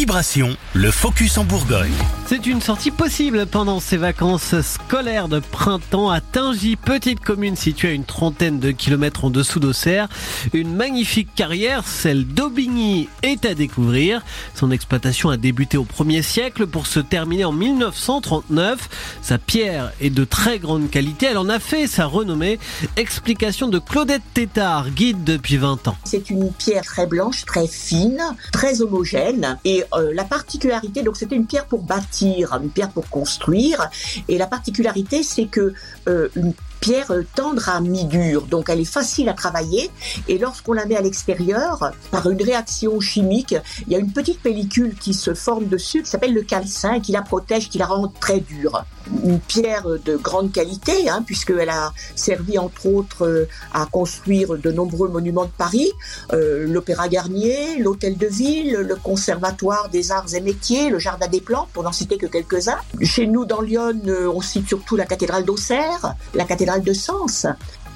Vibration, le focus en Bourgogne. C'est une sortie possible pendant ces vacances scolaires de printemps à Tingy, petite commune située à une trentaine de kilomètres en dessous d'Auxerre. Une magnifique carrière, celle d'Aubigny, est à découvrir. Son exploitation a débuté au 1er siècle pour se terminer en 1939. Sa pierre est de très grande qualité, elle en a fait sa renommée. Explication de Claudette Tétard, guide depuis 20 ans. C'est une pierre très blanche, très fine, très homogène et euh, la particularité, donc c'était une pierre pour bâtir, une pierre pour construire. Et la particularité, c'est que euh, une pierre tendre à mi-dur, donc elle est facile à travailler. Et lorsqu'on la met à l'extérieur, par une réaction chimique, il y a une petite pellicule qui se forme dessus, qui s'appelle le calcin, qui la protège, qui la rend très dure. Une pierre de grande qualité, hein, puisqu'elle a servi entre autres à construire de nombreux monuments de Paris, euh, l'Opéra Garnier, l'Hôtel de Ville, le Conservatoire des Arts et Métiers, le Jardin des Plantes, pour n'en citer que quelques-uns. Chez nous, dans Lyon, on cite surtout la cathédrale d'Auxerre, la cathédrale de sens.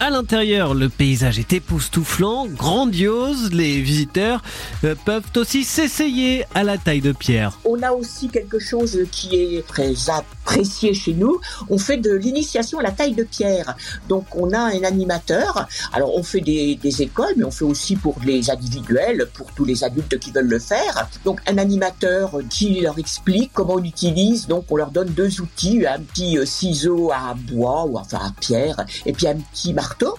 À l'intérieur, le paysage est époustouflant, grandiose. Les visiteurs euh, peuvent aussi s'essayer à la taille de pierre. On a aussi quelque chose qui est très apprécié chez nous. On fait de l'initiation à la taille de pierre. Donc on a un animateur. Alors on fait des, écoles, mais on fait aussi pour les individuels, pour tous les adultes qui veulent le faire. Donc un animateur qui leur explique comment on utilise. Donc on leur donne deux outils, un petit euh, ciseau à bois ou enfin à pierre, et puis un petit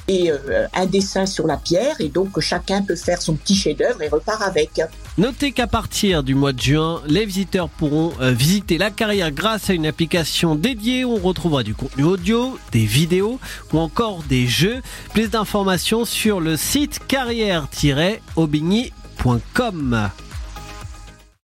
et euh, un dessin sur la pierre et donc chacun peut faire son petit chef-d'œuvre et repart avec. Notez qu'à partir du mois de juin, les visiteurs pourront euh, visiter la carrière grâce à une application dédiée. On retrouvera du contenu audio, des vidéos ou encore des jeux. Plus d'informations sur le site carrière-aubigny.com.